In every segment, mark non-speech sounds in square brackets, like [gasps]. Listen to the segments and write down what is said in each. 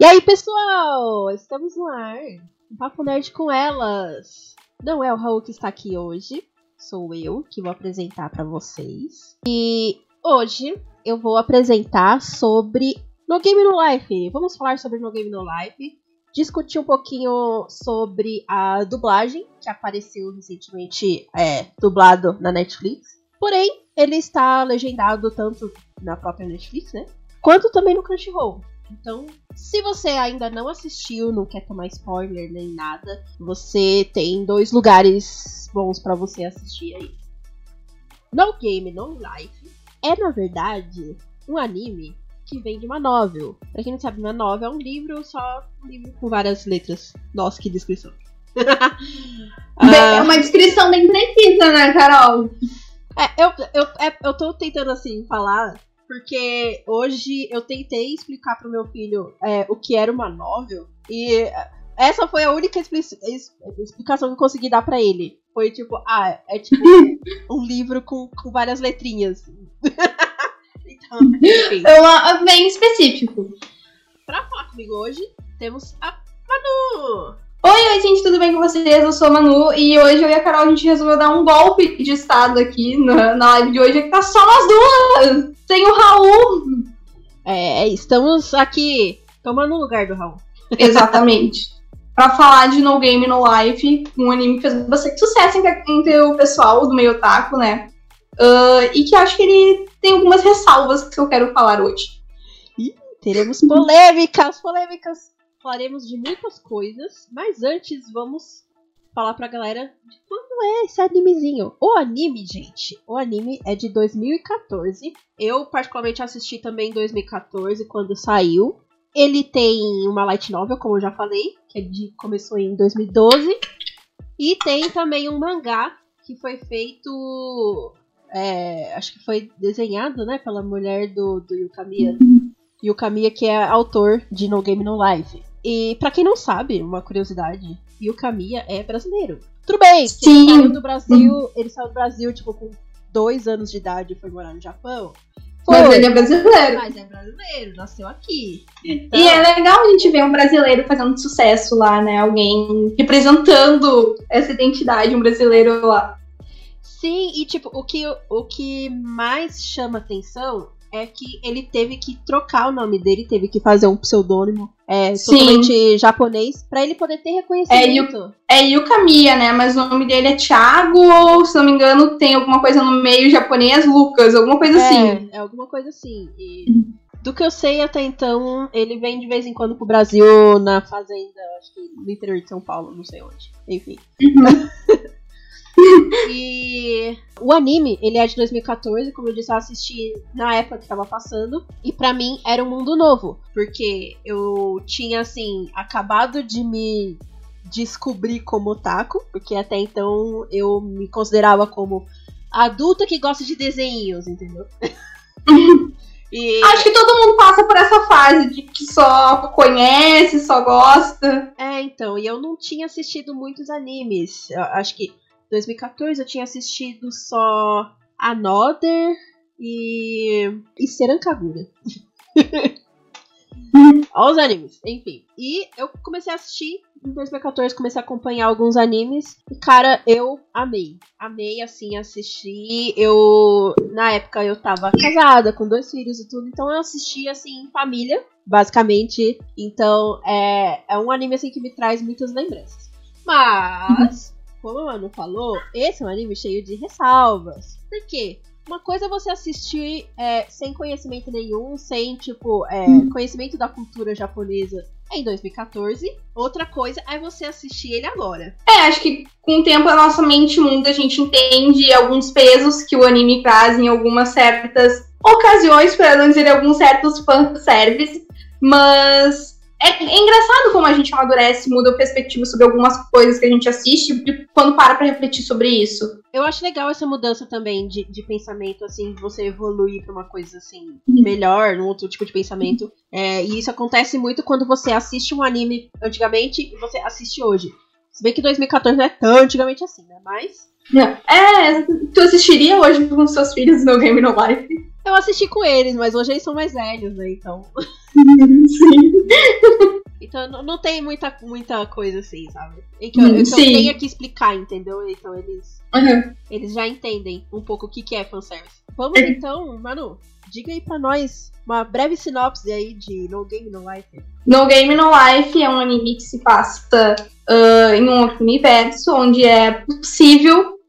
E aí, pessoal? Estamos no ar. Um Papo Nerd com elas. Não é o Raul que está aqui hoje. Sou eu que vou apresentar para vocês. E hoje eu vou apresentar sobre No Game No Life. Vamos falar sobre No Game No Life. Discutir um pouquinho sobre a dublagem que apareceu recentemente, é, dublado na Netflix. Porém, ele está legendado tanto na própria Netflix, né? Quanto também no Crunchyroll. Então, se você ainda não assistiu, não quer tomar spoiler nem nada, você tem dois lugares bons para você assistir aí. No Game No Life é, na verdade, um anime que vem de uma novel. Pra quem não sabe, uma novel é um livro, só um livro com várias letras. Nossa, que descrição. [laughs] é uma descrição bem precisa, né, Carol? É, eu, eu, é, eu tô tentando, assim, falar porque hoje eu tentei explicar pro meu filho é, o que era uma novel e essa foi a única explicação que eu consegui dar para ele. Foi tipo, ah, é tipo [laughs] um livro com, com várias letrinhas. [laughs] então, enfim. É bem específico. Pra falar comigo hoje, temos a Manu! Oi, oi, gente, tudo bem com vocês? Eu sou a Manu e hoje eu e a Carol a gente resolveu dar um golpe de estado aqui na, na live de hoje, que tá só nós duas, sem o Raul. É, estamos aqui tomando o lugar do Raul. Exatamente. [laughs] pra falar de No Game No Life, um anime que fez bastante sucesso entre, entre o pessoal do meio otaku, né? Uh, e que acho que ele tem algumas ressalvas que eu quero falar hoje. Ih, teremos polêmicas, polêmicas falaremos de muitas coisas, mas antes vamos falar pra galera de quando é esse animezinho. O anime, gente, o anime é de 2014. Eu particularmente assisti também em 2014 quando saiu. Ele tem uma light novel, como eu já falei, que é de, começou em 2012. E tem também um mangá que foi feito. É, acho que foi desenhado, né, pela mulher do, do Yukamiya. Yukamiya, que é autor de No Game No Life. E para quem não sabe, uma curiosidade, o Kamiya é brasileiro. Tudo bem, Sim. ele saiu do Brasil, ele saiu do Brasil, tipo, com dois anos de idade e foi morar no Japão. Foi, mas ele é brasileiro. Mas é brasileiro, nasceu aqui. Então... E é legal a gente ver um brasileiro fazendo sucesso lá, né? Alguém representando essa identidade, um brasileiro lá. Sim, e tipo, o que, o que mais chama atenção é que ele teve que trocar o nome dele, teve que fazer um pseudônimo é, totalmente japonês para ele poder ter reconhecimento. É, é Yukamiya, né? Mas o nome dele é Thiago, ou se não me engano, tem alguma coisa no meio japonês, Lucas, alguma coisa é, assim. É, alguma coisa assim. E do que eu sei até então, ele vem de vez em quando pro Brasil na fazenda, acho que no interior de São Paulo, não sei onde. Enfim. Uhum. [laughs] e o anime, ele é de 2014, como eu disse, eu assisti na época que tava passando. E para mim era um mundo novo. Porque eu tinha, assim, acabado de me descobrir como otaku. Porque até então eu me considerava como adulta que gosta de desenhos, entendeu? [laughs] E... Acho que todo mundo passa por essa fase de que só conhece, só gosta. É, então, e eu não tinha assistido muitos animes. Eu acho que 2014 eu tinha assistido só Another e. e Serancagura. [laughs] Olha os animes, enfim. E eu comecei a assistir em 2014, comecei a acompanhar alguns animes. E, cara, eu amei. Amei, assim, assistir. Eu. Na época eu tava casada, com dois filhos e tudo. Então eu assisti, assim, em família, basicamente. Então é, é um anime, assim, que me traz muitas lembranças. Mas [laughs] como a Manu falou, esse é um anime cheio de ressalvas. Por quê? Uma coisa é você assistir é, sem conhecimento nenhum, sem, tipo, é, hum. conhecimento da cultura japonesa em 2014. Outra coisa é você assistir ele agora. É, acho que com o tempo a nossa mente muda, a gente entende alguns pesos que o anime traz em algumas certas ocasiões, para não dizer alguns certos fanservice, mas é, é, engraçado como a gente amadurece, muda a perspectiva sobre algumas coisas que a gente assiste e quando para pra refletir sobre isso. Eu acho legal essa mudança também de, de pensamento, assim, de você evoluir pra uma coisa assim, uhum. melhor, um outro tipo de pensamento. É, e isso acontece muito quando você assiste um anime antigamente e você assiste hoje. Se bem que 2014 não é tão antigamente assim, né? Mas. É, tu assistiria hoje com seus filhos no Game No Life? Eu assisti com eles, mas hoje eles são mais velhos, né? Então. Sim. [laughs] Então não, não tem muita, muita coisa assim, sabe? E que eu, que eu tenha que explicar, entendeu? Então eles, uhum. eles já entendem um pouco o que, que é fanservice. Vamos é. então, Manu, diga aí pra nós uma breve sinopse aí de No Game No Life. No Game No Life é um anime que se passa uh, em um outro universo, onde é possível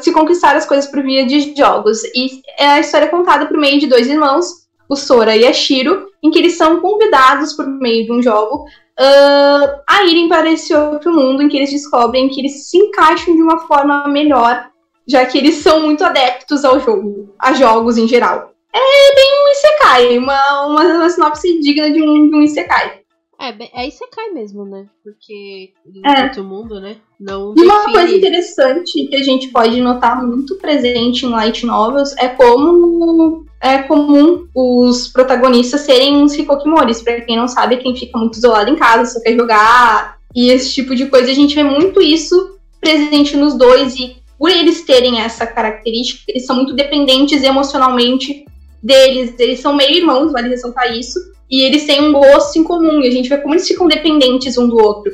se conquistar as coisas por via de jogos. E é a história contada por meio de dois irmãos, o Sora e a Shiro, em que eles são convidados por meio de um jogo uh, a irem para esse outro mundo, em que eles descobrem que eles se encaixam de uma forma melhor, já que eles são muito adeptos ao jogo, a jogos em geral. É bem um Isekai, uma, uma, uma sinopse digna de um, de um Isekai. É, é Isekai mesmo, né? Porque é. outro mundo, né? Não e uma coisa interessante que a gente pode notar muito presente em light novels é como é comum os protagonistas serem uns hikokimoris. Pra quem não sabe, quem fica muito isolado em casa, só quer jogar e esse tipo de coisa. A gente vê muito isso presente nos dois e por eles terem essa característica, eles são muito dependentes emocionalmente deles. Eles são meio irmãos, vale ressaltar isso. E eles têm um gosto em comum. E a gente vê como eles ficam dependentes um do outro.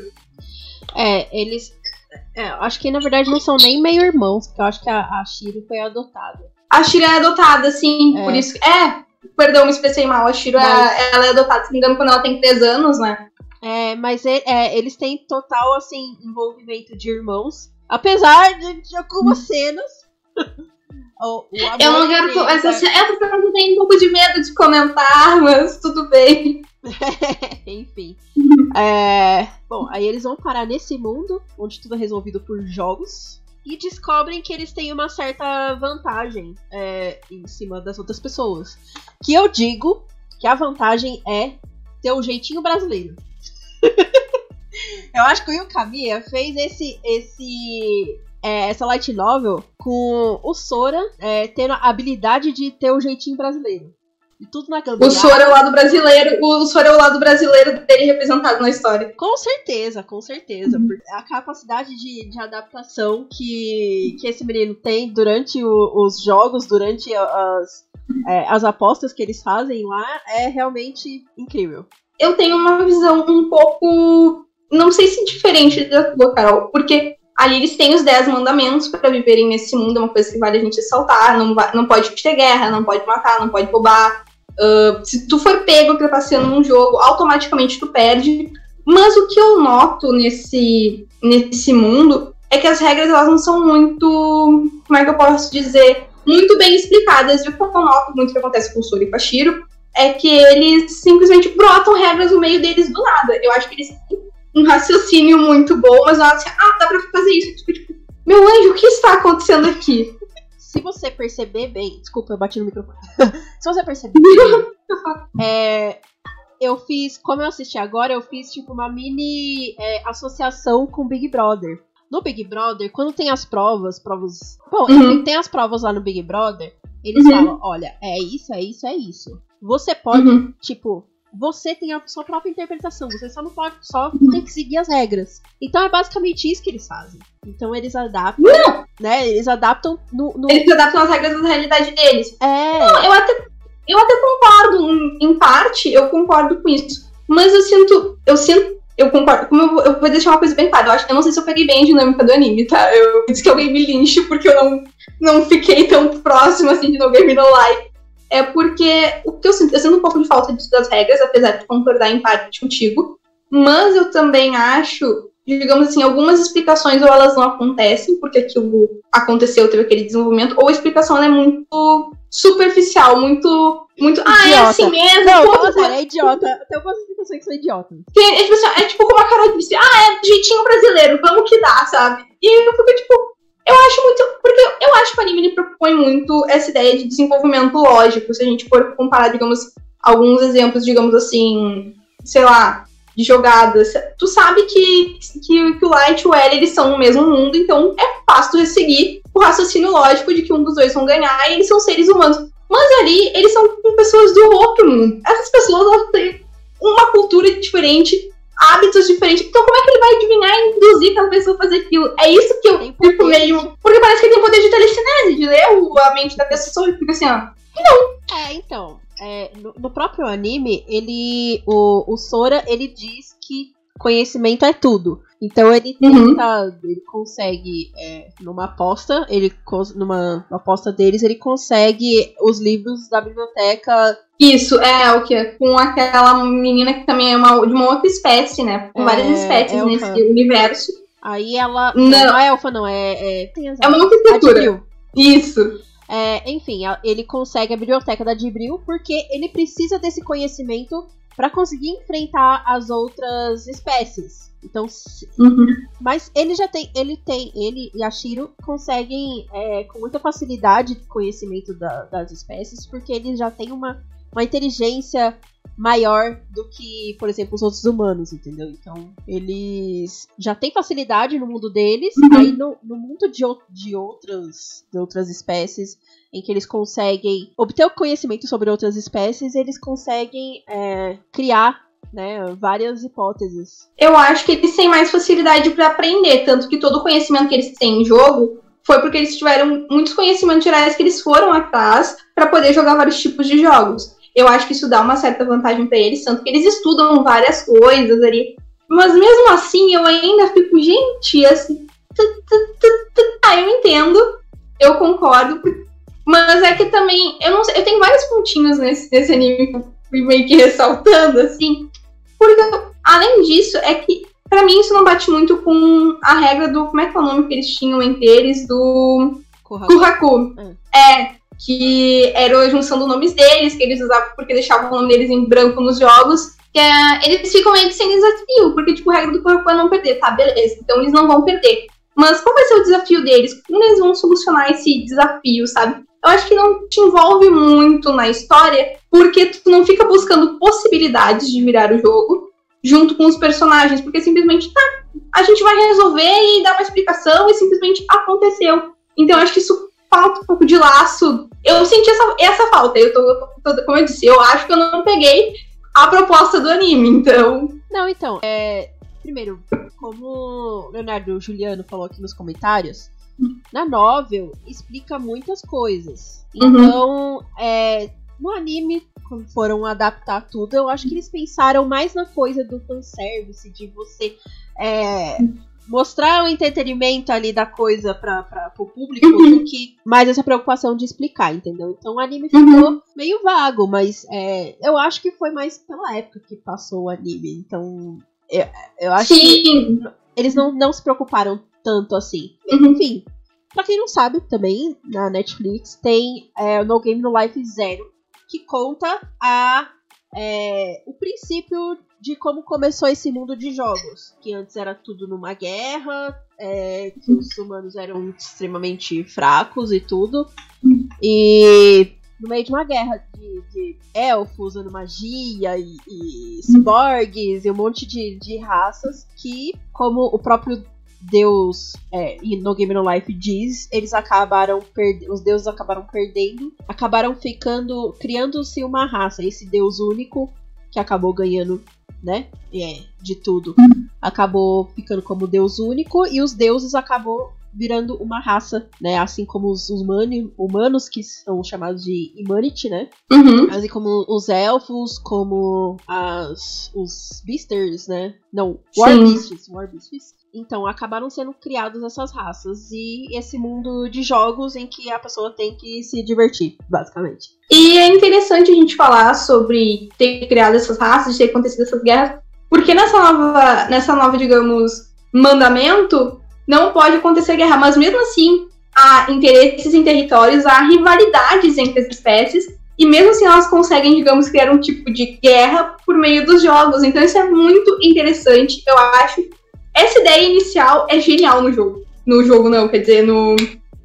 É, eles. É, acho que na verdade não são nem meio irmãos, porque eu acho que a, a Shiro foi adotada. A Shiro é adotada, sim, é. por isso. É, perdão, me expressei mal. A Shiro é, mas... é, ela é adotada, se não me engano, quando ela tem 3 anos, né? É, mas é, é, eles têm total, assim, envolvimento de irmãos. Apesar de, de algumas cenas. [laughs] o, o eu não quero. Essa, essa tenho um pouco de medo de comentar, mas tudo bem. [laughs] Enfim. é, bom, aí eles vão parar nesse mundo, onde tudo é resolvido por jogos e descobrem que eles têm uma certa vantagem é, em cima das outras pessoas. Que eu digo que a vantagem é ter o um jeitinho brasileiro. [laughs] eu acho que o Yukamiya fez esse, esse é, essa light novel com o Sora é, tendo a habilidade de ter o jeitinho brasileiro. E tudo na O Sora é o lado brasileiro, o Sora é o lado brasileiro dele representado na história. Com certeza, com certeza. Uhum. A capacidade de, de adaptação que, que esse menino tem durante o, os jogos, durante as, é, as apostas que eles fazem lá, é realmente incrível. Eu tenho uma visão um pouco. Não sei se diferente da tua, Carol, porque ali eles têm os 10 mandamentos para viverem nesse mundo, é uma coisa que vale a gente ressaltar. Não, não pode ter guerra, não pode matar, não pode roubar, Uh, se tu for pego trapaceando num jogo, automaticamente tu perde. Mas o que eu noto nesse, nesse mundo é que as regras elas não são muito. Como é que eu posso dizer? Muito bem explicadas. E o que eu noto muito que acontece com o Sori e com Shiro é que eles simplesmente brotam regras no meio deles do nada. Eu acho que eles um raciocínio muito bom, mas não assim, ah, dá pra fazer isso. Tipo, tipo, meu anjo, o que está acontecendo aqui? se você perceber bem. Desculpa, eu bati no microfone. [laughs] se você perceber bem. [laughs] é, eu fiz. Como eu assisti agora, eu fiz tipo uma mini é, associação com Big Brother. No Big Brother, quando tem as provas, provas. Bom, uhum. tem as provas lá no Big Brother, eles uhum. falam: olha, é isso, é isso, é isso. Você pode, uhum. tipo, você tem a sua própria interpretação, você só não pode, só tem que seguir as regras. Então é basicamente isso que eles fazem. Então eles adaptam, não. né? Eles adaptam no, no, Eles adaptam as regras da realidade deles. É. Não, eu até, eu até concordo, em, em parte, eu concordo com isso. Mas eu sinto, eu sinto eu concordo. Como eu, eu, vou deixar uma coisa bem clara. Eu, acho, eu não sei se eu peguei bem a dinâmica do anime, tá? Eu disse que alguém me linche porque eu não, não fiquei tão próximo assim de No Game No Life é porque o que eu sinto, eu sinto um pouco de falta das regras, apesar de concordar em parte contigo, mas eu também acho, digamos assim, algumas explicações ou elas não acontecem porque aquilo aconteceu, teve aquele desenvolvimento, ou a explicação é muito superficial, muito muito. Ah, é assim mesmo. Não, não sério, é idiota. Tem algumas explicações que são idiotas. Tem, é, tipo, assim, é tipo como a Carol disse: ah, é jeitinho brasileiro, vamos que dá, sabe? E eu fico tipo, eu acho muito. Porque eu acho que o anime propõe muito essa ideia de desenvolvimento lógico. Se a gente for comparar, digamos, alguns exemplos, digamos assim, sei lá, de jogadas. Tu sabe que, que, que o Light e o L eles são no mesmo mundo, então é fácil seguir o raciocínio lógico de que um dos dois vão ganhar e eles são seres humanos. Mas ali, eles são pessoas do outro mundo. Essas pessoas têm uma cultura diferente, hábitos diferentes. Então, como é que ele vai adivinhar e induzir aquela pessoa a fazer aquilo? É isso que eu fico meio. Porque parece que ele tem poder de telecinese, de ler a mente da pessoa e fica assim, ó. Não. É, então. É, no, no, próprio anime, ele. O, o Sora, ele diz que conhecimento é tudo. Então ele Uhum. tenta, ele consegue, é, numa aposta, ele numa aposta deles, ele consegue os livros da biblioteca. Isso, é o que? Com aquela menina que também é uma, de uma outra espécie, né? Com É, várias espécies elfa. nesse universo. Aí ela. Não. não é elfa, não, é. é tem as É uma outra a cultura. Jibril. Isso. É, enfim, ele consegue a biblioteca da Jibril porque ele precisa desse conhecimento para conseguir enfrentar as outras espécies. Então, Uhum. mas ele já tem, ele tem, ele e a Shiro conseguem é, com muita facilidade conhecimento da- das espécies porque eles já têm uma, uma inteligência maior do que, por exemplo, os outros humanos, entendeu? Então, eles já têm facilidade no mundo deles, Uhum. aí no, no mundo de, de, outras, de outras espécies, em que eles conseguem obter o conhecimento sobre outras espécies, eles conseguem é, criar né, várias hipóteses. Eu acho que eles têm mais facilidade pra aprender, tanto que todo o conhecimento que eles têm em jogo foi porque eles tiveram muitos conhecimentos gerais que eles foram atrás pra poder jogar vários tipos de jogos. Eu acho que isso dá uma certa vantagem pra eles, tanto que eles estudam várias coisas ali. Mas mesmo assim, eu ainda fico, gente, assim. Ah, eu entendo, eu concordo, mas é que também, eu não sei, eu tenho vários pontinhos nesse, nesse anime que fui meio que ressaltando, assim, porque além disso, é que pra mim isso não bate muito com a regra do, como é que é o nome que eles tinham entre eles, do Kurhaku. Kurhaku. É, que era a junção dos nomes deles, que eles usavam porque deixavam o nome deles em branco nos jogos. Que é, eles ficam meio que sem desafio, porque, tipo, a regra do Kurhaku é não perder, tá? Beleza, então eles não vão perder. Mas qual vai ser o desafio deles? Como eles vão solucionar esse desafio, sabe? Eu acho que não te envolve muito na história, porque tu não fica buscando possibilidades de virar o jogo junto com os personagens, porque simplesmente tá, a gente vai resolver e dar uma explicação e simplesmente aconteceu. Então eu acho que isso falta um pouco de laço. Eu senti essa, essa falta. Eu tô, eu tô- como eu disse, eu acho que eu não peguei a proposta do anime, então. Não, então, é. Primeiro, como o Leonardo Juliano falou aqui nos comentários, na novel explica muitas coisas. Uhum. Então, é, no anime, quando foram adaptar tudo, eu acho que eles pensaram mais na coisa do fanservice, de você é, mostrar o entretenimento ali da coisa para o público Uhum. do que mais essa preocupação de explicar, entendeu? Então o anime Uhum. ficou meio vago, mas é, eu acho que foi mais pela época que passou o anime. Então, eu, eu acho que Sim. eles não, não se preocuparam tanto assim. Uhum. Enfim, pra quem não sabe também, na Netflix tem é, o No Game No Life Zero, que conta a, é, o princípio de como começou esse mundo de jogos. Que antes era tudo numa guerra, é, que os humanos eram extremamente fracos e tudo. E no meio de uma guerra de, de elfos usando magia e, e ciborgues e um monte de, de raças que, como o próprio Deus é, no Game No Life diz, eles acabaram. Os deuses acabaram perdendo, acabaram ficando. criando-se uma raça, esse deus único que acabou ganhando, né? É, de tudo. Acabou ficando como deus único e os deuses acabou virando uma raça, né? Assim como os humani- humanos, que são chamados de Humanity, né? Uhum. Assim como os elfos, como as, os beasters, né? Não, war Sim. beasts, war beasts. Então, acabaram sendo criadas essas raças e esse mundo de jogos em que a pessoa tem que se divertir, basicamente. E é interessante a gente falar sobre ter criado essas raças, ter acontecido essas guerras, porque nessa nova, nessa nova, digamos, mandamento, não pode acontecer guerra, mas mesmo assim, há interesses em territórios, há rivalidades entre as espécies, e mesmo assim elas conseguem, digamos, criar um tipo de guerra por meio dos jogos. Então isso é muito interessante, eu acho. Essa ideia inicial é genial no jogo. No jogo não, quer dizer, no,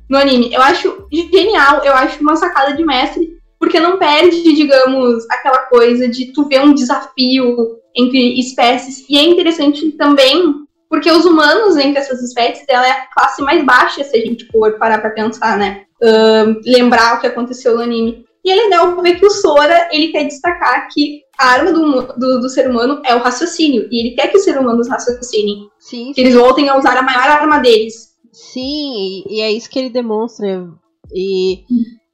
no anime. Eu acho genial, eu acho uma sacada de mestre, porque não perde, digamos, aquela coisa de tu ver um desafio entre espécies. E é interessante também, porque os humanos entre essas espécies, ela é a classe mais baixa, se a gente for parar pra pensar, né? Ahn, lembrar o que aconteceu no anime. E é legal ver que o Sora, ele quer destacar que a arma do, do, do ser humano é o raciocínio. E ele quer que os seres humanos raciocinem. Sim, Que eles voltem a usar a maior arma deles. Sim, e, é isso que ele demonstra. E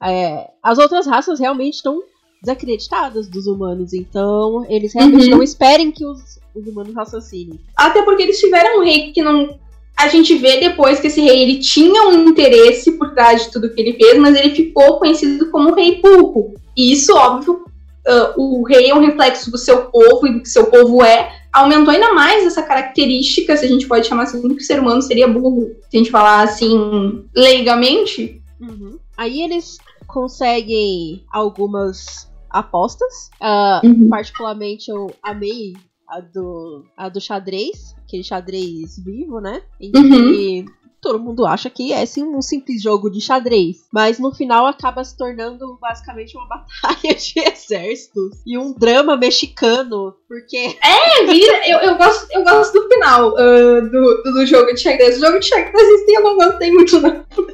é, as outras raças realmente estão desacreditadas dos humanos. Então, eles realmente Uhum. não esperem que os, os humanos raciocinem. Até porque eles tiveram um rei que não. A gente vê depois que esse rei ele tinha um interesse por trás de tudo que ele fez, mas ele ficou conhecido como rei burro. E isso, óbvio, ah, o rei é um reflexo do seu povo e do que seu povo é. Aumentou ainda mais essa característica, se a gente pode chamar assim, que o ser humano seria burro. Se a gente falar assim, leigamente. Uhum. Aí eles conseguem algumas apostas. Ah, Uhum. particularmente eu amei a do, a do xadrez, aquele xadrez vivo, né? Em Uhum. Todo mundo acha que é assim, um simples jogo de xadrez. Mas no final acaba se tornando basicamente uma [laughs] batalha de exércitos e um drama mexicano. Porque É, vira, eu, eu, gosto, eu gosto do final ah, do, do, jogo de xadrez. O jogo de xadrez eu não gostei muito, não. [laughs]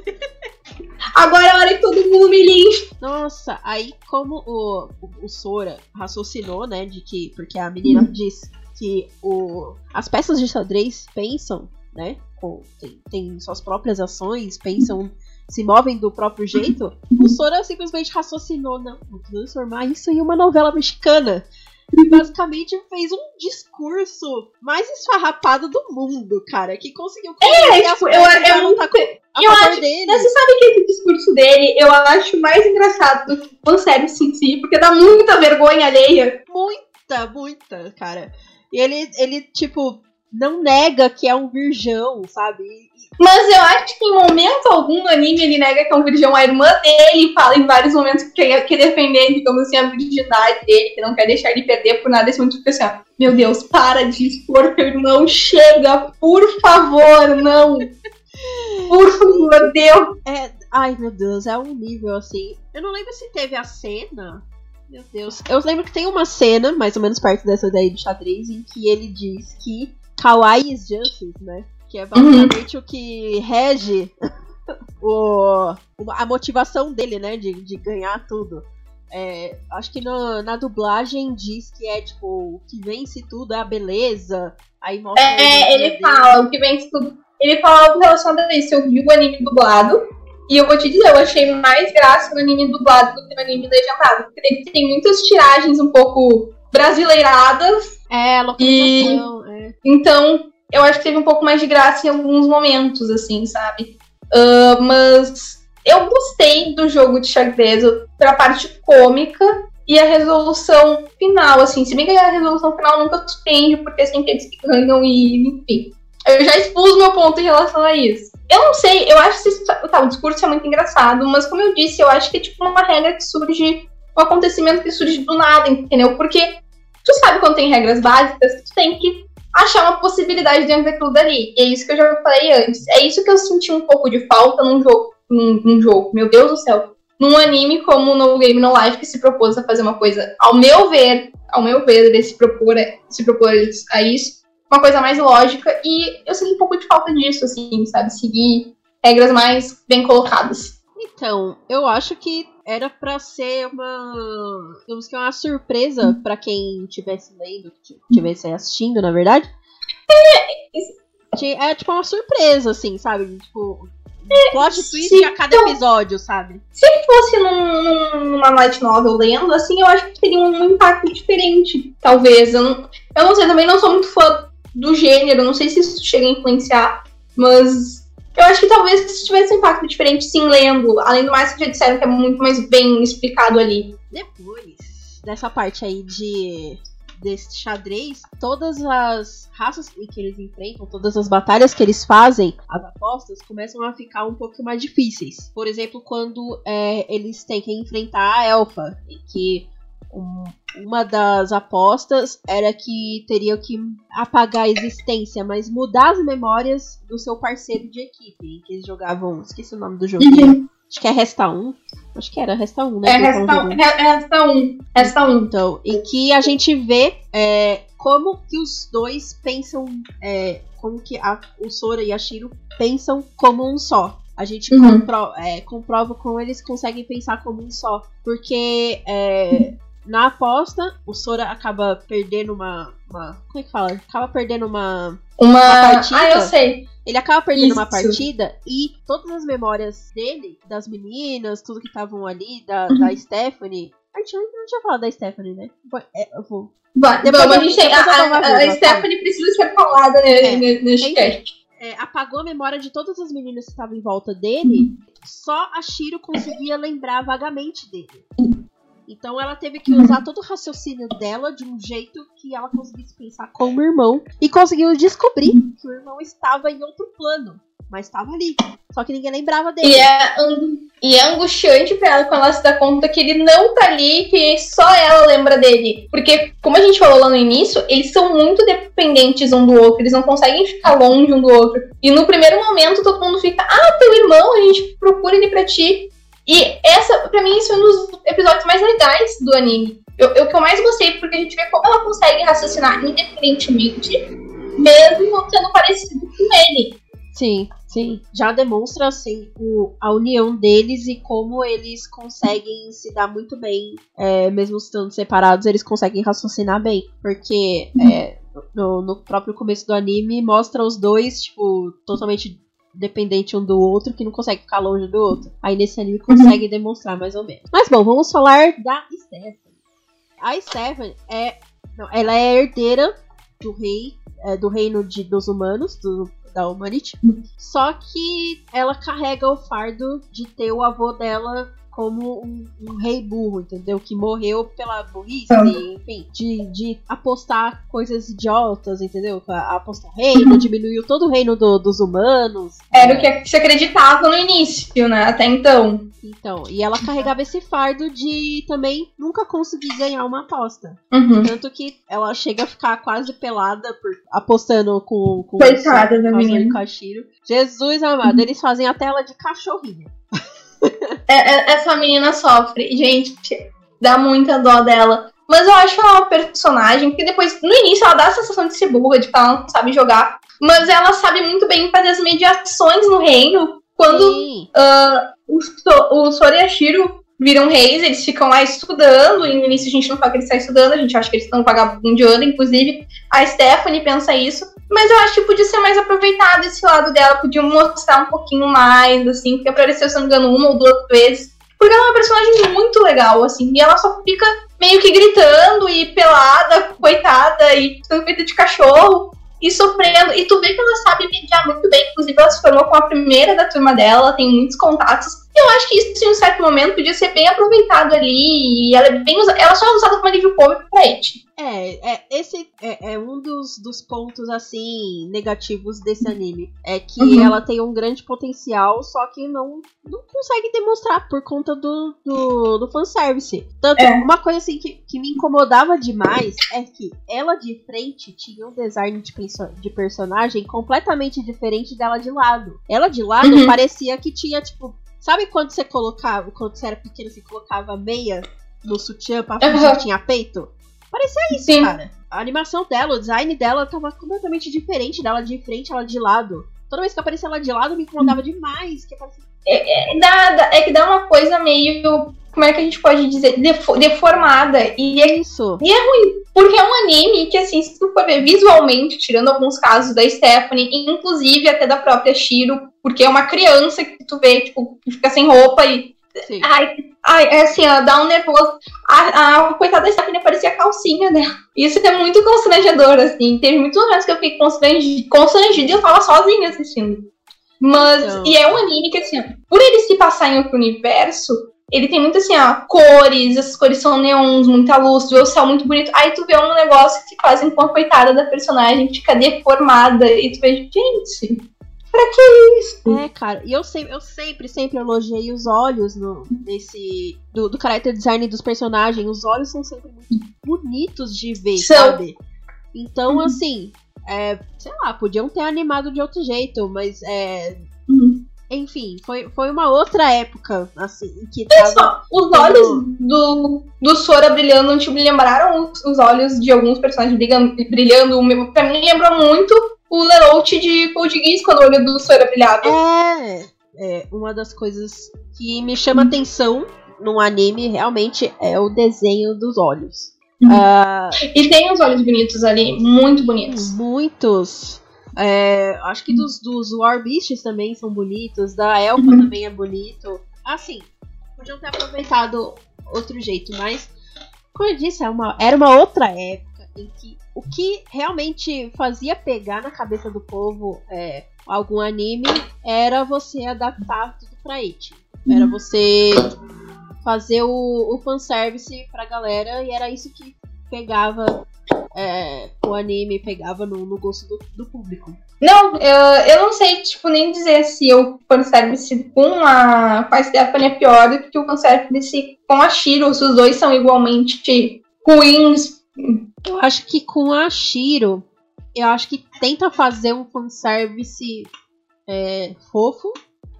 Agora é a hora que todo mundo me. Nossa, aí como o, o, o Sora raciocinou, né, de que. Porque a menina Uhum. diz que o, as peças de xadrez pensam, né? Tem, tem suas próprias ações, pensam, se movem do próprio jeito. O Sora simplesmente raciocinou, não, vou transformar isso em uma novela mexicana. E basicamente fez um discurso mais esfarrapado do mundo, cara. Que conseguiu as tipo, eu- é com- a eu favor acho- dele. Você sabe que esse discurso dele eu acho mais engraçado do que o fanservice em si, porque dá muita vergonha alheia. Muita, muita, cara. E ele, ele, tipo, não nega que é um virgão, sabe? Mas eu acho que em momento algum no anime ele nega que é um virgão. A irmã dele fala em vários momentos que quer, quer defender, digamos assim, a virgindade dele, que não quer deixar ele perder por nada. Esse momento fica assim, ó, meu Deus, para de expor teu irmão, chega, por favor, não. Por favor, Deus. É, ai, meu Deus, é um nível assim. Eu não lembro se teve a cena. Meu Deus. Eu lembro que tem uma cena, mais ou menos perto dessa daí do xadrez, em que ele diz que Kawaii justice, né? Que é basicamente o que rege [laughs] o, a motivação dele, né? De, de ganhar tudo. É, acho que no- na dublagem diz que é tipo, o que vence tudo é a beleza. Aí mostra É, ele dele. fala, o que vem tudo. Ele fala algo relacionado a isso. Eu vi o anime dublado. E eu vou te dizer, eu achei mais graça no anime dublado do que no anime legendado. Porque ele tem muitas tiragens um pouco brasileiradas. É, localização, é. Então, eu acho que teve um pouco mais de graça em alguns momentos, assim, sabe? Ah, mas eu gostei do jogo de xadrez pra parte cômica e a resolução final, assim. Se bem que a resolução final nunca surpreende, porque sempre eles ganham e, enfim. Eu já expus meu ponto em relação a isso. Eu não sei, eu acho que esse- tá, o discurso é muito engraçado, mas como eu disse, eu acho que é tipo uma regra que surge, um acontecimento que surge do nada, entendeu? Porque tu sabe quando tem regras básicas, tu tem que achar uma possibilidade dentro daquilo dali. E é isso que eu já falei antes. É isso que eu senti um pouco de falta num jogo. Num, num jogo. Meu Deus do céu. Num anime como No Game No Life, que se propôs a fazer uma coisa, ao meu ver, ao meu ver, ele se propor, se propor a isso, uma coisa mais lógica. E eu senti um pouco de falta disso, assim, sabe? Seguir regras mais bem colocadas. Então, eu acho que era pra ser uma. Digamos que é uma surpresa pra quem estivesse lendo, que estivesse assistindo, na verdade. É, é tipo uma surpresa, assim, sabe? Tipo. Plot twist a cada episódio, sabe? Se fosse num- num- numa light novel lendo, assim, eu acho que teria um impacto diferente, talvez. Eu não, eu não sei, também não sou muito fã do gênero, não sei se isso chega a influenciar, mas eu acho que talvez se tivesse um impacto diferente sim lendo, além do mais que já disseram que é muito mais bem explicado ali. Depois dessa parte aí de desse xadrez, todas as raças que eles enfrentam, todas as batalhas que eles fazem, as apostas, começam a ficar um pouco mais difíceis. Por exemplo, quando é, eles têm que enfrentar a elfa, que um- uma das apostas era que teria que apagar a existência, mas mudar as memórias do seu parceiro de equipe, em que eles jogavam, esqueci o nome do jogo. Acho que é Resta 1. Acho que era Resta 1, né? É, estavam resta, re- resta um. Resta um. Então, em que a gente vê é, como que os dois pensam, é, como que a, o Sora e a Shiro pensam como um só. A gente Uhum. compro- é, comprova como eles conseguem pensar como um só. Porque é, na aposta, o Sora acaba perdendo uma, uma. Como é que fala? Acaba perdendo uma. Uma. partida? Ah, eu sei. Ele acaba perdendo uma Isso. partida e todas as memórias dele, das meninas, tudo que estavam ali, da, da Stephanie, A gente não tinha falado da Stephanie, né? É, eu vou. Vai, Depois vamos, a gente tem. A, uma a, a vírgula, Stephanie precisa ser falada É. ne- neste Enfim. cast. é, apagou a memória de todas as meninas que estavam em volta dele, só a Shiro conseguia lembrar vagamente dele. Então ela teve que usar todo o raciocínio dela de um jeito que ela conseguisse pensar como irmão e conseguiu descobrir que o irmão estava em outro plano, mas estava ali. Só que ninguém lembrava dele. E é, e é angustiante pra ela quando ela se dá conta que ele não tá ali, que só ela lembra dele. Porque, como a gente falou lá no início, eles são muito dependentes um do outro, eles não conseguem ficar longe um do outro. E no primeiro momento todo mundo fica, ah, teu irmão, a gente procura ele pra ti. E essa, pra mim, isso é um dos episódios mais legais do anime. Eu, eu- que eu mais gostei, porque a gente vê como ela consegue raciocinar independentemente, mesmo sendo parecido com ele. Sim, sim. Já demonstra, assim, o- a união deles e como eles conseguem se dar muito bem, é, mesmo estando separados, eles conseguem raciocinar bem. Porque é, no, no próprio começo do anime mostra os dois, tipo, totalmente dependente um do outro, que não consegue ficar longe do outro. Aí nesse anime consegue demonstrar mais ou menos. Mas bom, vamos falar da Stephanie. A Stephanie é. Não, ela é herdeira do rei. é, do reino de, dos humanos, do, da Humanity. Só que ela carrega o fardo de ter o avô dela como um, um rei burro, entendeu? Que morreu pela burrice, Ah. enfim, de, de apostar coisas idiotas, entendeu? Apostar reino, diminuiu todo o reino do- dos humanos. Era o que se acreditava no início, né? Até então. Então, e ela carregava esse fardo de também nunca conseguir ganhar uma aposta. Uhum. Tanto que ela chega a ficar quase pelada por, apostando com, com Coitada da menina. Jesus amado, eles fazem a tela de cachorrinha. É- é- essa menina sofre. Gente, dá muita dó dela. Mas eu acho ela uma personagem que depois, no início, ela dá a sensação de ser burra, de que ela não sabe jogar. Mas ela sabe muito bem fazer as mediações no reino. Quando Sim, o, so o Sora e a Shiro viram reis, eles ficam lá estudando. E no início a gente não fala que eles estão estudando, a gente acha que eles estão vagabundeando. Inclusive, a Stephanie pensa isso. Mas eu acho que podia ser mais aproveitado esse lado dela, podia mostrar um pouquinho mais, assim, porque apareceu, se não me engano, uma ou duas vezes. Porque ela é uma personagem muito legal, assim, e ela só fica meio que gritando e pelada, coitada, e sendo feita de cachorro, e sofrendo. E tu vê que ela sabe mediar muito bem, inclusive ela se formou com a primeira da turma dela, ela tem muitos contatos. Eu acho que isso, em um certo momento, podia ser bem aproveitado ali, e ela é bem usa- ela só é usada como alívio cômico pra Eti. é, é, esse é, é um dos, dos pontos, assim, negativos desse anime. É que Uhum. ela tem um grande potencial, só que não, não consegue demonstrar por conta do, do, do fanservice. Tanto, É. uma coisa, assim, que, que me incomodava demais é que ela de frente tinha um design de, perso- de personagem completamente diferente dela de lado. Ela de lado Uhum. parecia que tinha, tipo, Sabe quando você colocava, quando você era pequeno, você colocava meia no sutiã pra fingir Aham. que tinha peito? Parecia isso, Sim. cara. A animação dela, o design dela tava completamente diferente dela de frente, ela de lado. Toda vez que aparecia ela de lado, me incomodava demais. Que parecia... É, dá- dá- é que dá uma coisa meio. Como é que a gente pode dizer? Defo- deformada. E é Isso. Porque é um anime que, assim, se tu for ver visualmente, tirando alguns casos da Stephanie, inclusive até da própria Shiro, porque é uma criança que tu vê, tipo, que fica sem roupa e. Sim. Ai, ai é assim, ó, dá um nervoso. A, a coitada da Stephanie parecia a calcinha dela. Isso é muito constrangedor, assim. Teve muitos momentos que eu fiquei constrangi- constrangida e eu tava sozinha assistindo. Mas, Então. e é um anime que, assim, por ele se passar em outro universo, ele tem muito assim, ó, cores, essas cores são neons, muita luz, vê o céu muito bonito. Aí tu vê um negócio que fazem com a coitada da personagem que fica deformada e tu vê, gente, pra que isso? É, cara, e eu sempre, eu sempre, sempre elogiei os olhos no, nesse. Do, do character design dos personagens. Os olhos são sempre muito bonitos de ver, São. sabe? Então, Uhum. assim, é, sei lá, podiam ter animado de outro jeito, mas é. Uhum. Enfim, foi, foi uma outra época, assim, que tava. só, os olhos do, do Sora brilhando, tipo, me lembraram os, os olhos de alguns personagens brilhando, Pra mim lembrou muito o Lelouch de Code Geass quando o olho do Sora brilhava. É, é, uma das coisas que me chama atenção num anime realmente é o desenho dos olhos. Uhum. Ah, E tem os olhos bonitos ali, muito bonitos. muitos. É, acho que dos, dos War Beasts também são bonitos, da Elfa Uhum. também é bonito. Assim, podiam ter aproveitado outro jeito, mas como eu disse, era uma, era uma outra época em que o que realmente fazia pegar na cabeça do povo é, algum anime era você adaptar tudo pra it. Era você fazer o, o fanservice pra galera e era isso que pegava é, o anime, pegava no, no gosto do, do público. Não, eu, eu não sei, tipo, nem dizer se o fanservice com a, com a Stephanie é pior do que o fanservice com a Shiro, se os dois são igualmente ruins. Eu acho que com a Shiro, eu acho que tenta fazer um fanservice é, fofo.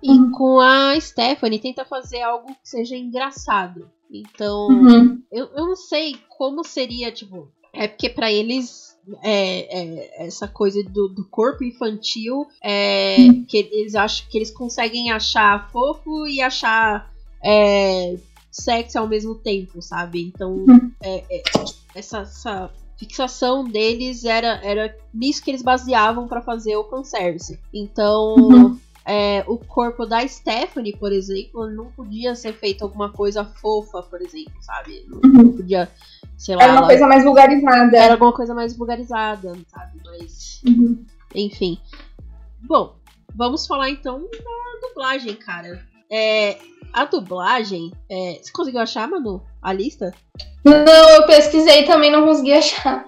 E Uhum. com a Stephanie tenta fazer algo que seja engraçado. Então, Uhum. eu, eu não sei como seria, tipo. É porque pra eles é, é, essa coisa do, do corpo infantil é, que eles acham que eles conseguem achar fofo e achar é, sexy ao mesmo tempo, sabe? Então Uhum. é, é, essa, essa fixação deles era, era nisso que eles baseavam pra fazer o fanservice. Então Uhum. É, o corpo da Stephanie, por exemplo, não podia ser feito alguma coisa fofa, por exemplo, sabe? Não, Uhum. não podia, sei lá, Era uma ela- coisa mais vulgarizada. era alguma coisa mais vulgarizada, sabe? Mas, Uhum. enfim. Bom, vamos falar então da dublagem, cara. É, a dublagem. é, você conseguiu achar, Manu? A lista? Não, eu pesquisei também, não consegui achar.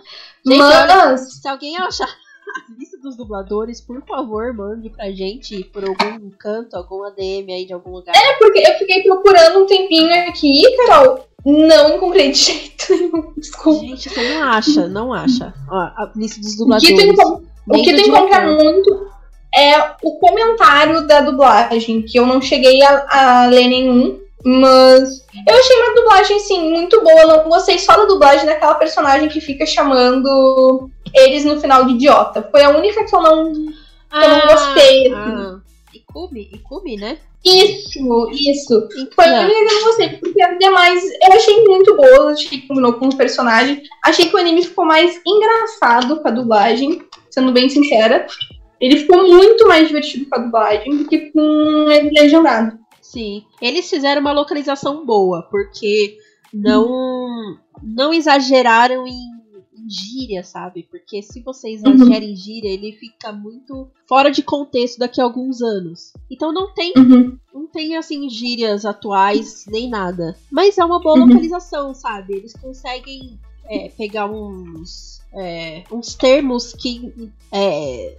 Gente, Mas. Se alguém achar a lista dos dubladores, por favor, mande pra gente por algum canto, algum ADM aí de algum lugar. É porque eu fiquei procurando um tempinho aqui, Carol. Não encontrei de jeito nenhum. Desculpa. Gente, você não acha, não acha. Ó, a lista dos O que tu, dubladores. o que tu encontra muito é o comentário da dublagem, que eu não cheguei a, a ler nenhum, mas eu achei uma dublagem, sim, muito boa. Eu não gostei só da dublagem daquela personagem que fica chamando eles no final de idiota. Foi a única que eu não, que eu não gostei. assim. Ah, Ikumi, Ikumi, né? Isso, isso. Foi a Então, única que eu não gostei, porque as demais eu achei muito boa, achei que combinou com o personagem. Achei que o anime ficou mais engraçado com a dublagem, sendo bem sincera. Ele ficou muito mais divertido com a dublagem do que com ele legendado. Sim. Eles fizeram uma localização boa, porque não não exageraram em gíria, sabe? Porque se você exagera em gíria, ele fica muito fora de contexto daqui a alguns anos. Então não tem, Uhum. não tem assim gírias atuais nem nada. Mas é uma boa Uhum. localização, sabe? Eles conseguem é, pegar uns é, uns termos que é,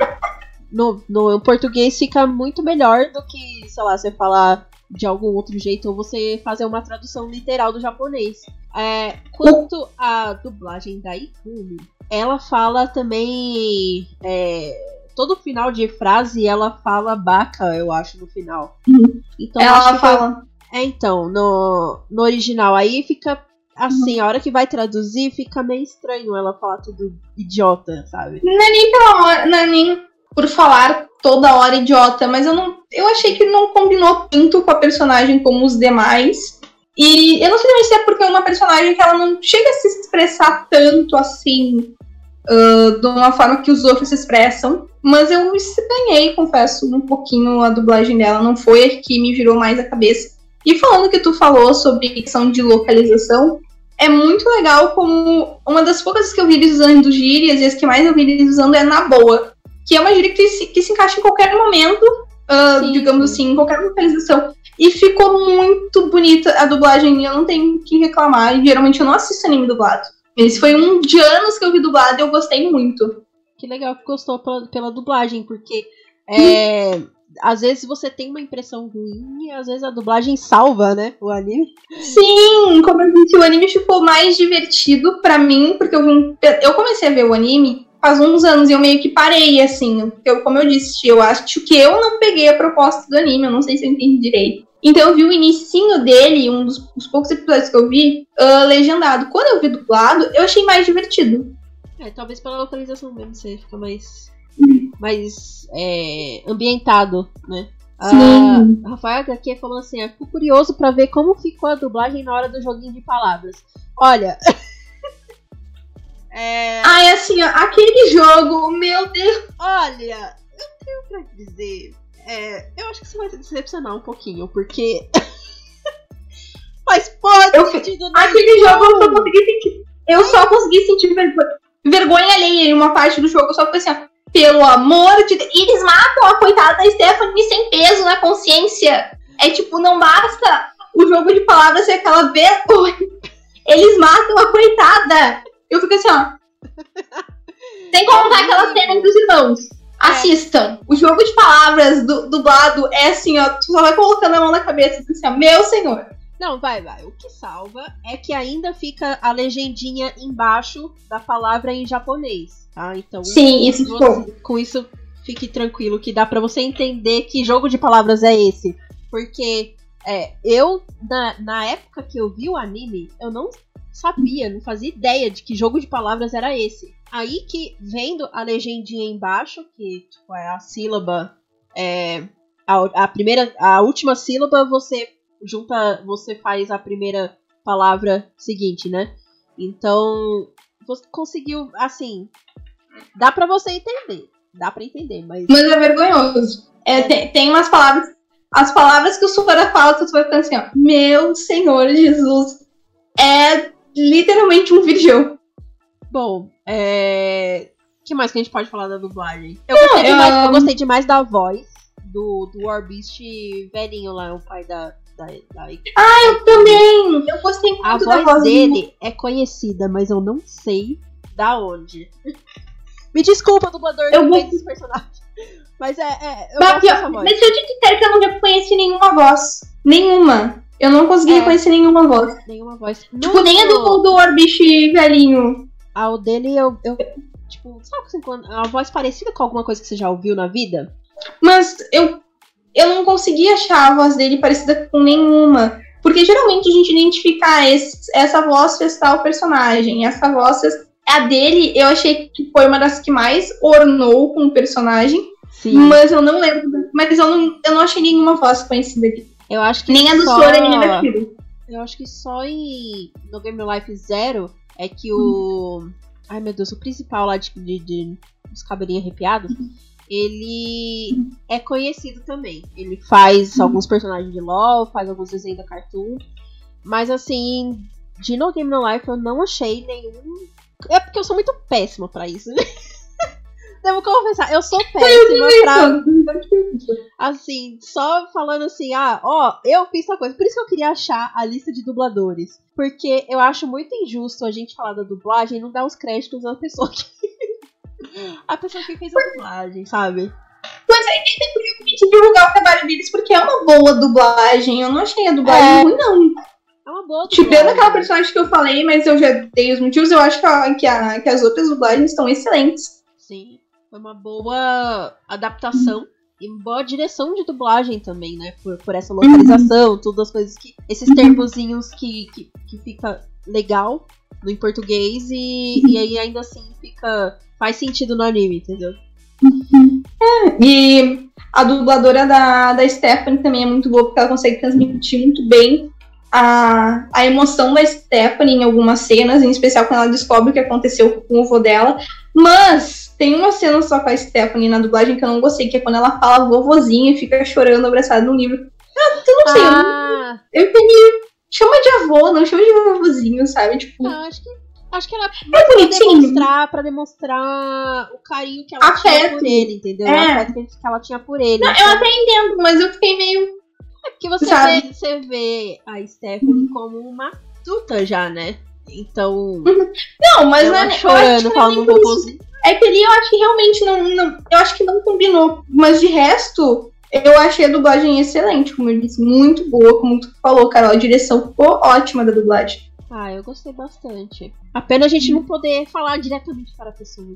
no, no português fica muito melhor do que, sei lá, você falar de algum outro jeito ou você fazer uma tradução literal do japonês. É, quanto à dublagem da Ikumi, ela fala também. é, todo final de frase ela fala baca, eu acho, no final. Uhum. Então Ela fala. é, então, no, no original aí fica assim, a hora que vai traduzir fica meio estranho ela falar tudo idiota, sabe? Não é nem pela hora, não é nem por falar toda hora idiota, mas eu não. Eu achei que não combinou tanto com a personagem como os demais. E eu não sei se é porque é uma personagem que ela não chega a se expressar tanto assim, ah, de uma forma que os outros se expressam. Mas eu estranhei, confesso, um pouquinho a dublagem dela. Não foi a que me virou mais a cabeça. E falando que tu falou sobre questão de localização, é muito legal como uma das poucas que eu vi eles usando gírias e as que mais eu vi eles usando é na boa. Que é uma gíria que se, que se encaixa em qualquer momento, Sim, digamos sim. assim, em qualquer localização. E ficou muito bonita a dublagem, e eu não tenho o que reclamar. E geralmente eu não assisto anime dublado. Esse foi um de anos que eu vi dublado e eu gostei muito. Que legal que gostou pela, pela dublagem, porque é, às vezes você tem uma impressão ruim e às vezes a dublagem salva, né? O anime. Sim, como eu disse, o anime ficou mais divertido pra mim, porque eu Eu comecei a ver o anime faz uns anos e eu meio que parei, assim. Porque, eu, como eu disse, eu acho que eu não peguei a proposta do anime, eu não sei se eu entendi direito. Então eu vi o inicinho dele, um dos, dos poucos episódios que eu vi, ah, legendado. Quando eu vi dublado, eu achei mais divertido. É, talvez pela localização mesmo, você fica mais, mais é, ambientado, né? Sim. A Rafael HQ falou assim: eu fico curioso pra ver como ficou a dublagem na hora do joguinho de palavras. Olha. [laughs] é, Ah, é assim, ó, aquele jogo, meu Deus. olha, eu tenho pra dizer. é, eu acho que você vai se decepcionar um pouquinho, porque. [laughs] Mas pode Eu- sentido Aquele jogo eu só consegui sentir. Eu só consegui sentir vergonha, vergonha alheia em uma parte do jogo. Eu só falei assim, ó, pelo amor de Deus. E eles matam a coitada da Stephanie sem peso na consciência. É tipo, não basta o jogo de palavras ser aquela vergonha. Eles matam a coitada. Eu fico assim, ó. [laughs] Sem contar aquela cena entre os irmãos. Assistam. O jogo de palavras do, dublado é assim, ó. Tu só vai colocando a mão na cabeça e diz assim, ó, meu senhor. Não, vai, vai. O que salva é que ainda fica a legendinha embaixo da palavra em japonês, tá? Então, Sim, isso você- ficou. com isso fique tranquilo que dá pra você entender que jogo de palavras é esse. Porque é, eu, na, na época que eu vi o anime, eu não sabia, não fazia ideia de que jogo de palavras era esse. Aí que, vendo a legendinha embaixo, que tipo, é a sílaba, é, a, a primeira, a última sílaba você junta, você faz a primeira palavra seguinte, né? Então, você conseguiu, assim, dá pra você entender, dá pra entender, mas Mas é vergonhoso. É, tem, tem umas palavras. As palavras que o Sora fala, tu vai ficar assim, ó. Meu Senhor Jesus. É literalmente um virgão. Bom, é. O que mais que a gente pode falar da dublagem? Eu gostei, eu- demais, eu gostei demais da voz do, do Warbeast velhinho lá, o pai da. da, da... Eu também. Eu gostei muito A da voz voz dele é conhecida, mas eu não sei da onde. Me desculpa, dublador Eu que vou- personagem. Mas é. é eu Mas, voz. mas se eu te disser que eu não reconheci nenhuma voz. Nenhuma. Eu não consegui É. reconhecer nenhuma voz. Nenhuma voz. Tipo, No- nem a do, do Orbish velhinho. Ah, o dele eu. eu tipo, sabe assim, quando. A voz parecida com alguma coisa que você já ouviu na vida? Mas eu, eu não consegui achar a voz dele parecida com nenhuma. Porque geralmente a gente identifica ah, esse- essa voz fez tal personagem. Essa voz fez. A dele, eu achei que foi uma das que mais ornou com o personagem. Sim. Mas eu não lembro. Mas eu não, eu não achei nenhuma voz conhecida aqui. Eu acho que Nem a do só... Sora nem a da Shiro. Eu acho que só em no Game Life Zero é que o. Ai meu Deus, o principal lá de, de, de os cabelinhos arrepiados, ele é conhecido também. Ele faz alguns personagens de LOL, faz alguns desenhos da Cartoon. Mas assim, de No Game No Life eu não achei nenhum. É porque eu sou muito péssima pra isso. [laughs] Devo confessar, eu sou péssima pra assim, só falando assim, ah, ó, eu fiz tal coisa. Por isso que eu queria achar a lista de dubladores. Porque eu acho muito injusto a gente falar da dublagem e não dar os créditos à pessoa que. [laughs] a pessoa que fez a dublagem, sabe? Eu queria divulgar o trabalho deles porque é uma boa dublagem. Eu não achei a dublagem É. ruim, não. É uma boa Tirando dublagem. aquela personagem que eu falei, mas eu já dei os motivos, eu acho que, a- que, a- que as outras dublagens estão excelentes. Sim, foi uma boa adaptação. E boa direção de dublagem também, né? Por, por essa localização, todas as coisas que. Esses termozinhos que, que, que fica legal no em português e, e aí ainda assim fica. faz sentido no anime, entendeu? E a dubladora da, da Stephanie também é muito boa, porque ela consegue transmitir muito bem a, a emoção da Stephanie em algumas cenas, em especial quando ela descobre o que aconteceu com o vô dela. Mas tem uma cena só com a Stephanie na dublagem que eu não gostei, que é quando ela fala vovozinho e fica chorando abraçada no livro. Ah, eu não sei, eu, Ah, eu tenho. Chama de avô, não chama de vovozinho, sabe? Tipo, Ah, acho que acho que ela é pra bonitinho. demonstrar, pra demonstrar o carinho que ela tinha Afeto. por ele, entendeu? É. O afeto que ela tinha por ele. Não, eu até entendo, mas eu fiquei meio. É porque você Sabe? vê, você vê a Stephanie como uma adulta já, né? Então, Não, mas não ela é, eu acho chorando, não é falando um É que ali eu acho que realmente não, não- Eu acho que não combinou. Mas de resto, eu achei a dublagem excelente, como eu disse. Muito boa, como tu falou, Carol. A direção ficou ótima da dublagem. Ah, eu gostei bastante. A pena a gente não poder falar diretamente para a pessoa.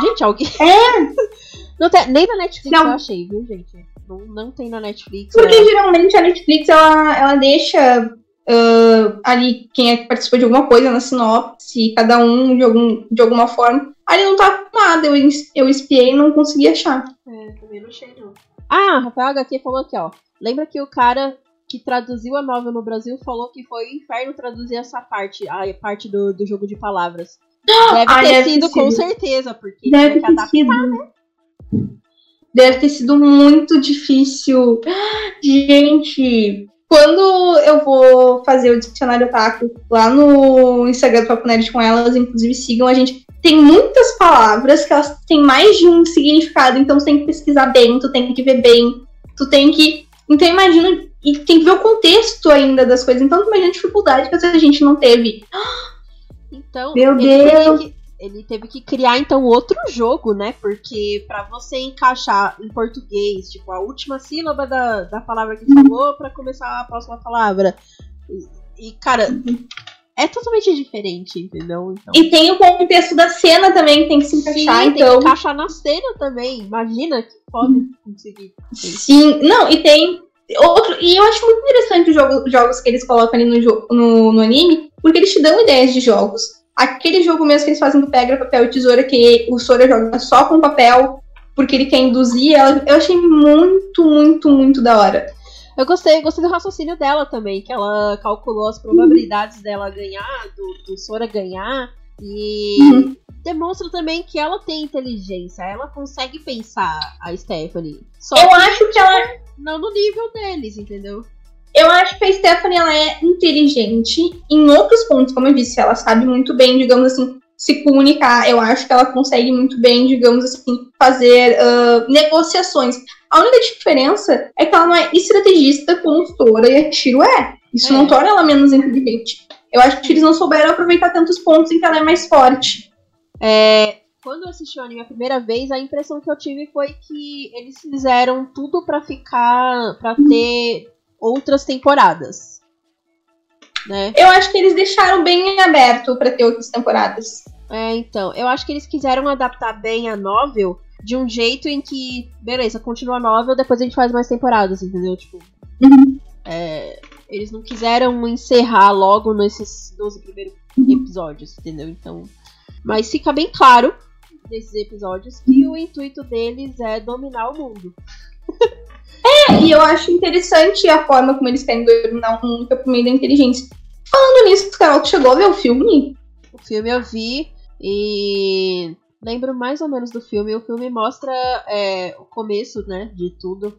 Gente, alguém. É. [laughs] Não tem, nem na Netflix Não. eu achei, viu, gente? Não, não tem na Netflix. Porque é. geralmente a Netflix ela, ela deixa ah, ali quem é que participou de alguma coisa na sinopse, cada um de, algum, de alguma forma. Ali não tá com nada. Eu, eu espiei e não consegui achar. É, também não achei, não. Ah, Rafael HQ falou aqui, ó. Lembra que o cara que traduziu a novela no Brasil falou que foi inferno traduzir essa parte, a parte do, do jogo de palavras. Deve Ah, ter deve ter sido, com sido. certeza, porque Deve ter adaptar. sido. Deve ter sido muito difícil. Gente, quando eu vou fazer o dicionário taco lá no Instagram do Papo Nerd com elas, inclusive sigam a gente, tem muitas palavras que elas têm mais de um significado, então tu tem que pesquisar bem, tu tem que ver bem, tu tem que. Então imagina. E tem que ver o contexto ainda das coisas. Então imagina a dificuldade que a gente não teve. Então, Meu ele Deus. Teve que, ele teve que criar então outro jogo, né? Porque pra você encaixar em português, tipo, a última sílaba da, da palavra que falou pra começar a próxima palavra. E, cara, é totalmente diferente, entendeu? Então, E tem o contexto da cena também que tem que se sim, encaixar, tem então. que encaixar na cena também. Imagina que pode conseguir. Sim, não, e tem outro. E eu acho muito interessante os jogos, jogos que eles colocam ali no, no, no anime, porque eles te dão ideias de jogos. Aquele jogo mesmo que eles fazem do Pedra, Papel e Tesoura, que o Sora joga só com papel, porque ele quer induzir ela, eu achei muito, muito, muito da hora. Eu gostei, gostei do raciocínio dela também, que ela calculou as probabilidades dela ganhar, do, do Sora ganhar, e Uhum. demonstra também que ela tem inteligência, ela consegue pensar, a Stephanie. Só Eu que acho que ela não no nível deles, entendeu? Eu acho que a Stephanie ela é inteligente em outros pontos, como eu disse, ela sabe muito bem, digamos assim, se comunicar. Eu acho que ela consegue muito bem, digamos assim, fazer ah, negociações. A única diferença é que ela não é estrategista como Sora e a Shiro é. Isso É. não torna ela menos inteligente. Eu acho que eles não souberam aproveitar tantos pontos em que ela é mais forte. É, quando eu assisti o anime a primeira vez, a impressão que eu tive foi que eles fizeram tudo pra ficar, pra ter outras temporadas. Né? Eu acho que eles deixaram bem aberto pra ter outras temporadas. É, então, eu acho que eles quiseram adaptar bem a novel de um jeito em que, beleza, continua a novel, depois a gente faz mais temporadas, entendeu? Tipo, Uhum. é, eles não quiseram encerrar logo nesses 12 primeiros episódios, entendeu? Então, mas fica bem claro nesses episódios que o intuito deles é dominar o mundo. E eu acho interessante a forma como eles querem dominar o mundo que é por meio da inteligência. Falando nisso, Carol, tu chegou a ver o filme? O filme eu vi e lembro mais ou menos do filme. O filme mostra é, o começo, né, de tudo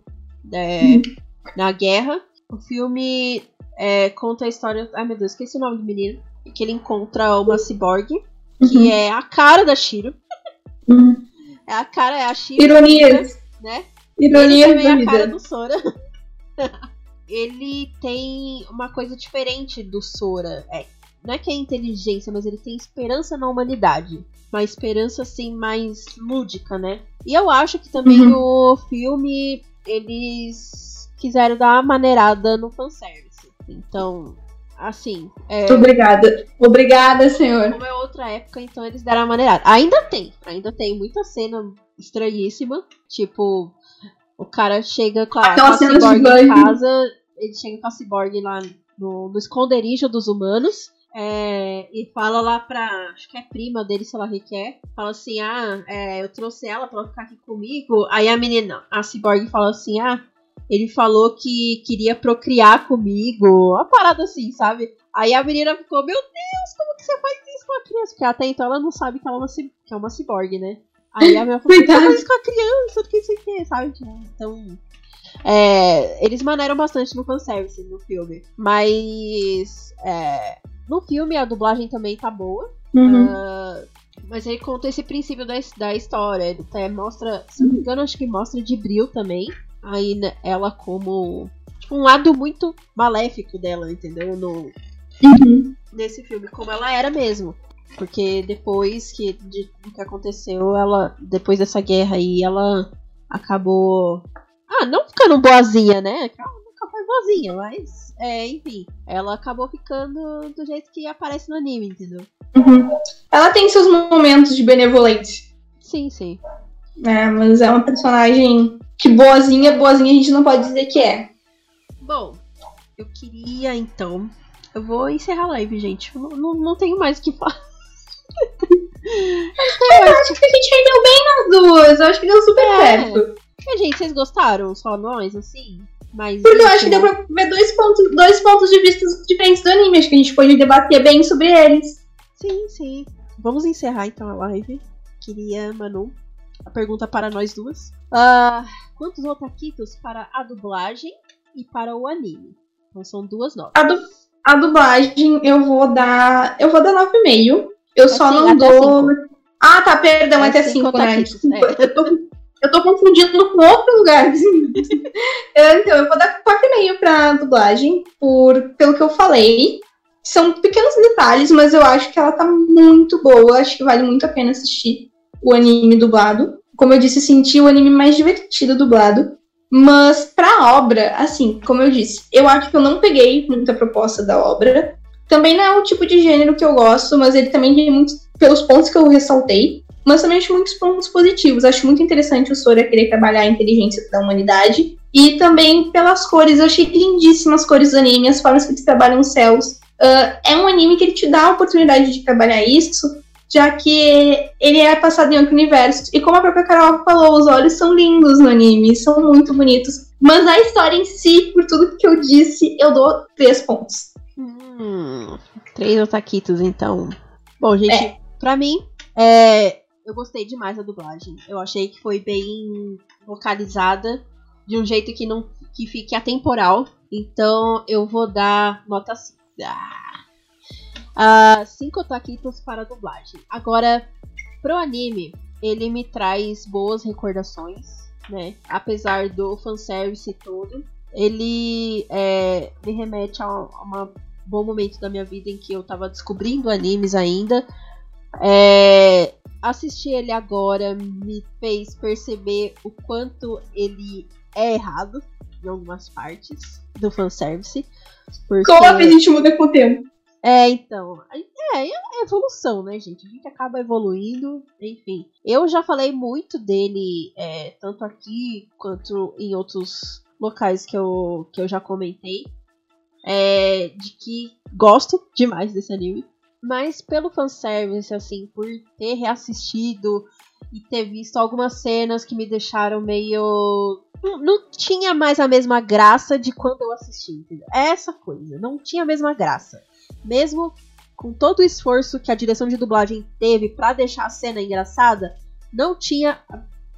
é, [laughs] na guerra. O filme é, conta a história. Ai meu Deus, esqueci o nome do menino. Que ele encontra uma ciborgue, que Uhum. é a cara da Shiro. Uhum. É a cara, é a Shiro. Ironias. Né? Ele Ironias também é a cara do Sora. [laughs] ele tem uma coisa diferente do Sora. É, não é que é inteligência, mas ele tem esperança na humanidade. Uma esperança assim mais lúdica, né? E eu acho que também Uhum. no filme eles quiseram dar uma maneirada no fanservice. Então, assim, é, Obrigada. Obrigada, senhor. como é outra época, então eles deram uma maneirada. Ainda tem, ainda tem muita cena estranhíssima. Tipo, o cara chega com a, Aquela com a em casa, ele chega com a ciborgue lá no, no esconderijo dos humanos. É, e fala lá pra. Acho que é prima dele, sei lá o que é. Fala assim: Ah, é, eu trouxe ela pra ela ficar aqui comigo. Aí a menina, a ciborgue, fala assim: Ah, ele falou que queria procriar comigo. Uma parada assim, sabe? Aí a menina ficou: Meu Deus, como que você faz isso com a criança? Porque até então ela não sabe que ela é uma, que é uma ciborgue, né? Aí a menina falou: Você faz isso com a criança? Do que isso aqui, sabe? Tipo, Então. É, eles maneiram bastante no fanservice no filme. Mas. é, no filme a dublagem também tá boa. Uhum. Ah, mas aí conta esse princípio da, da história. Ele até mostra, se não me engano, acho que mostra de Bril também. Aí né, ela como. Tipo, um lado muito maléfico dela, entendeu? No, Uhum. nesse filme, como ela era mesmo. Porque depois que, de, do que aconteceu, ela. Depois dessa guerra aí, ela acabou. Ah, não ficando boazinha, né? Ela boazinha, mas. É, enfim. Ela acabou ficando do jeito que aparece no anime, entendeu? Uhum. Ela tem seus momentos de benevolência. Sim, sim. né? mas é uma personagem que boazinha, boazinha a gente não pode dizer que é. Bom, eu queria então. Eu vou encerrar a live, gente. Eu Não, não, tenho mais o que falar. [laughs] Eu acho que a gente rendeu bem nas duas. Eu acho que deu super É. certo. Mas, gente, vocês gostaram? Só nós, assim? Mas. Porque eu acho que deu pra ver dois pontos, dois pontos de vista diferentes do anime. Acho que a gente pode debater bem sobre eles. Sim, sim. Vamos encerrar então a live. Queria, Manu, a pergunta para nós duas. Ah, quantos otaquitos para a dublagem e para o anime? Então são duas notas. A, du a dublagem eu vou dar. Eu vou dar 9,5. Eu É só sim, não dou. Ah, tá, perdão, É até cinco 5, né? é. eu, tô, eu tô confundindo com outro lugar. [laughs] então, eu vou dar 4,5 pra dublagem, por, pelo que eu falei. São pequenos detalhes, mas eu acho que ela tá muito boa. Acho que vale muito a pena assistir o anime dublado. Como eu disse, senti o anime mais divertido dublado. Mas pra obra, assim, como eu disse, eu acho que eu não peguei muita proposta da obra. Também não é o tipo de gênero que eu gosto, mas ele também tem muitos, pelos pontos que eu ressaltei, mas também acho muitos pontos positivos. Acho muito interessante o Sora querer trabalhar a inteligência da humanidade. E também pelas cores, eu achei lindíssimas as cores do anime, as formas que eles trabalham os céus. Uh, é um anime que ele te dá a oportunidade de trabalhar isso, já que ele é passado em outro universo. E como a própria Carol falou, os olhos são lindos no anime, são muito bonitos. Mas a história em si, por tudo que eu disse, eu dou três pontos. Hum, três otaquitos, então. Bom, gente, É. pra mim, é, eu gostei demais da dublagem. Eu achei que foi bem vocalizada, de um jeito que não que fique atemporal. Então, eu vou dar nota 5. Ah, cinco otaquitos para a dublagem. Agora, pro anime, ele me traz boas recordações, né? Apesar do fanservice todo. Ele é, me remete a um bom momento da minha vida em que eu tava descobrindo animes ainda. É, assistir ele agora me fez perceber o quanto ele é errado em algumas partes do fanservice. Porque... Como a gente muda com o tempo. É, então. É, é evolução, né, gente? A gente acaba evoluindo, enfim. Eu já falei muito dele, é, tanto aqui quanto em outros locais que eu, que eu já comentei. É, de que gosto demais desse anime. Mas pelo fanservice, assim, por ter reassistido e ter visto algumas cenas que me deixaram meio. Não, não tinha mais a mesma graça de quando eu assisti, entendeu? É essa coisa, não tinha a mesma graça mesmo com todo o esforço que a direção de dublagem teve para deixar a cena engraçada, não tinha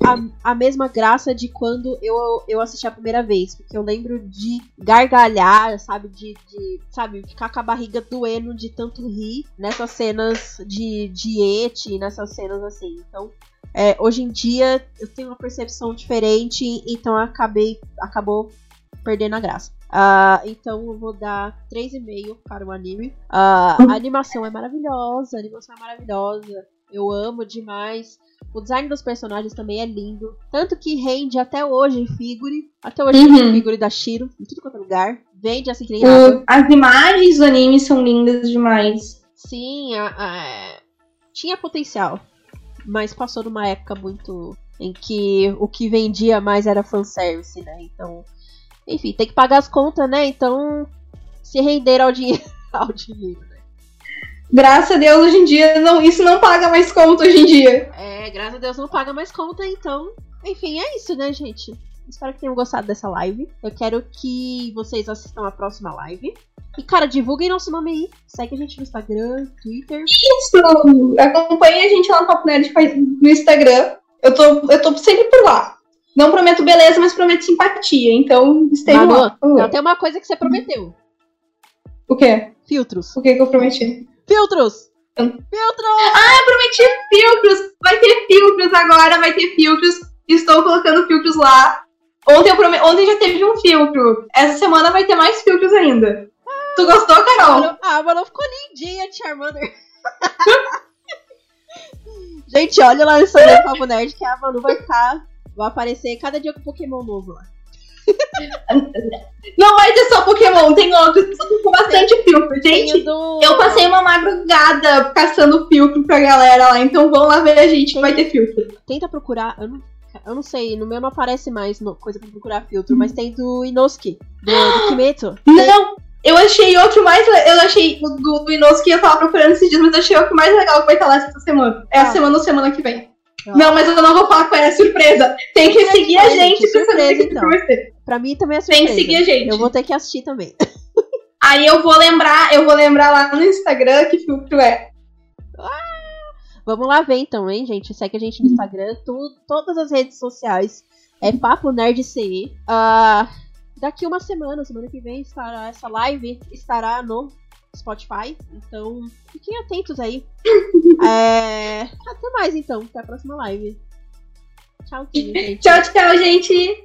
a, a, mesma graça de quando eu, eu assisti a primeira vez. Porque eu lembro de gargalhar, sabe? De, de sabe, ficar com a barriga doendo de tanto rir nessas cenas de, de ete, nessas cenas assim. Então, é, hoje em dia eu tenho uma percepção diferente, então acabei acabou perdendo a graça. Uh, então eu vou dar 3,5 para o anime. Uh, a animação é maravilhosa, a animação é maravilhosa. Eu amo demais. O design dos personagens também é lindo. Tanto que rende até hoje figure. Até hoje Uhum. tem figure da Shiro em tudo quanto é lugar. Vende assim que nem. O- as imagens do anime são lindas demais. Sim, a- a- tinha potencial. Mas passou numa época muito. em que o que vendia mais era fanservice, né? Então. Enfim, tem que pagar as contas, né? Então. Se render ao dinheiro. [laughs] ao dinheiro, né? Graças a Deus, hoje em dia, não, isso não paga mais conta hoje em dia. É, graças a Deus não paga mais conta, então. Enfim, é isso, né, gente? Espero que tenham gostado dessa live. Eu quero que vocês assistam a próxima live. E, cara, divulguem nosso nome aí. Segue a gente no Instagram, Twitter. Isso, acompanhe a gente lá no Papo Nerd no Instagram. Eu tô, eu tô sempre por lá. Não prometo beleza, mas prometo simpatia. Então, esteja Manu, lá. Não, tem uma coisa que você prometeu. O quê? Filtros. O que que eu prometi? Filtros! Hum. Filtros! Eu prometi filtros! Vai ter filtros agora, vai ter filtros. Estou colocando filtros lá. Ontem, eu prome... Ontem já teve um filtro. Essa semana vai ter mais filtros ainda. Tu gostou, Carol? Mano, ah, mano, ficou lindinha, Charmander. [laughs] gente, olha lá no Instagram do Papo Nerd que a Manu vai ficar. Vai aparecer cada dia com Pokémon novo lá. [laughs] Não vai ter só Pokémon, tem outros. Com bastante filtro. Tem Gente, o do... eu passei uma madrugada caçando filtro pra galera lá. Então vão lá ver a gente que vai ter filtro. Tenta procurar. Eu não, eu não sei, no meu não aparece mais no- coisa pra procurar filtro, mas tem do Inosuke, do, do [gasps] Kimetsu. Não! Eu achei outro mais. Eu achei o do, do Inosuke eu tava procurando esses dias, mas eu achei outro mais legal que vai estar lá essa semana. É Ah. a semana ou semana que vem. Ah. Não, mas eu não vou falar qual é a surpresa. Tem que seguir a gente pra surpresa, saber o que então. vai ser. Pra mim também é Tem surpresa. que seguir a gente. Eu vou ter que assistir também. [laughs] Aí eu vou lembrar, eu vou lembrar lá no Instagram que filtro é. Vamos lá ver então, hein, gente? Segue a gente no Instagram, tu- todas as redes sociais. É Papo Nerd CE. Ah, daqui uma semana, semana que vem, estará essa live estará no Spotify. Então, fiquem atentos aí. [laughs] é... Até mais então, até a próxima live. Tchau, [laughs] gente. tchau, tchau, gente.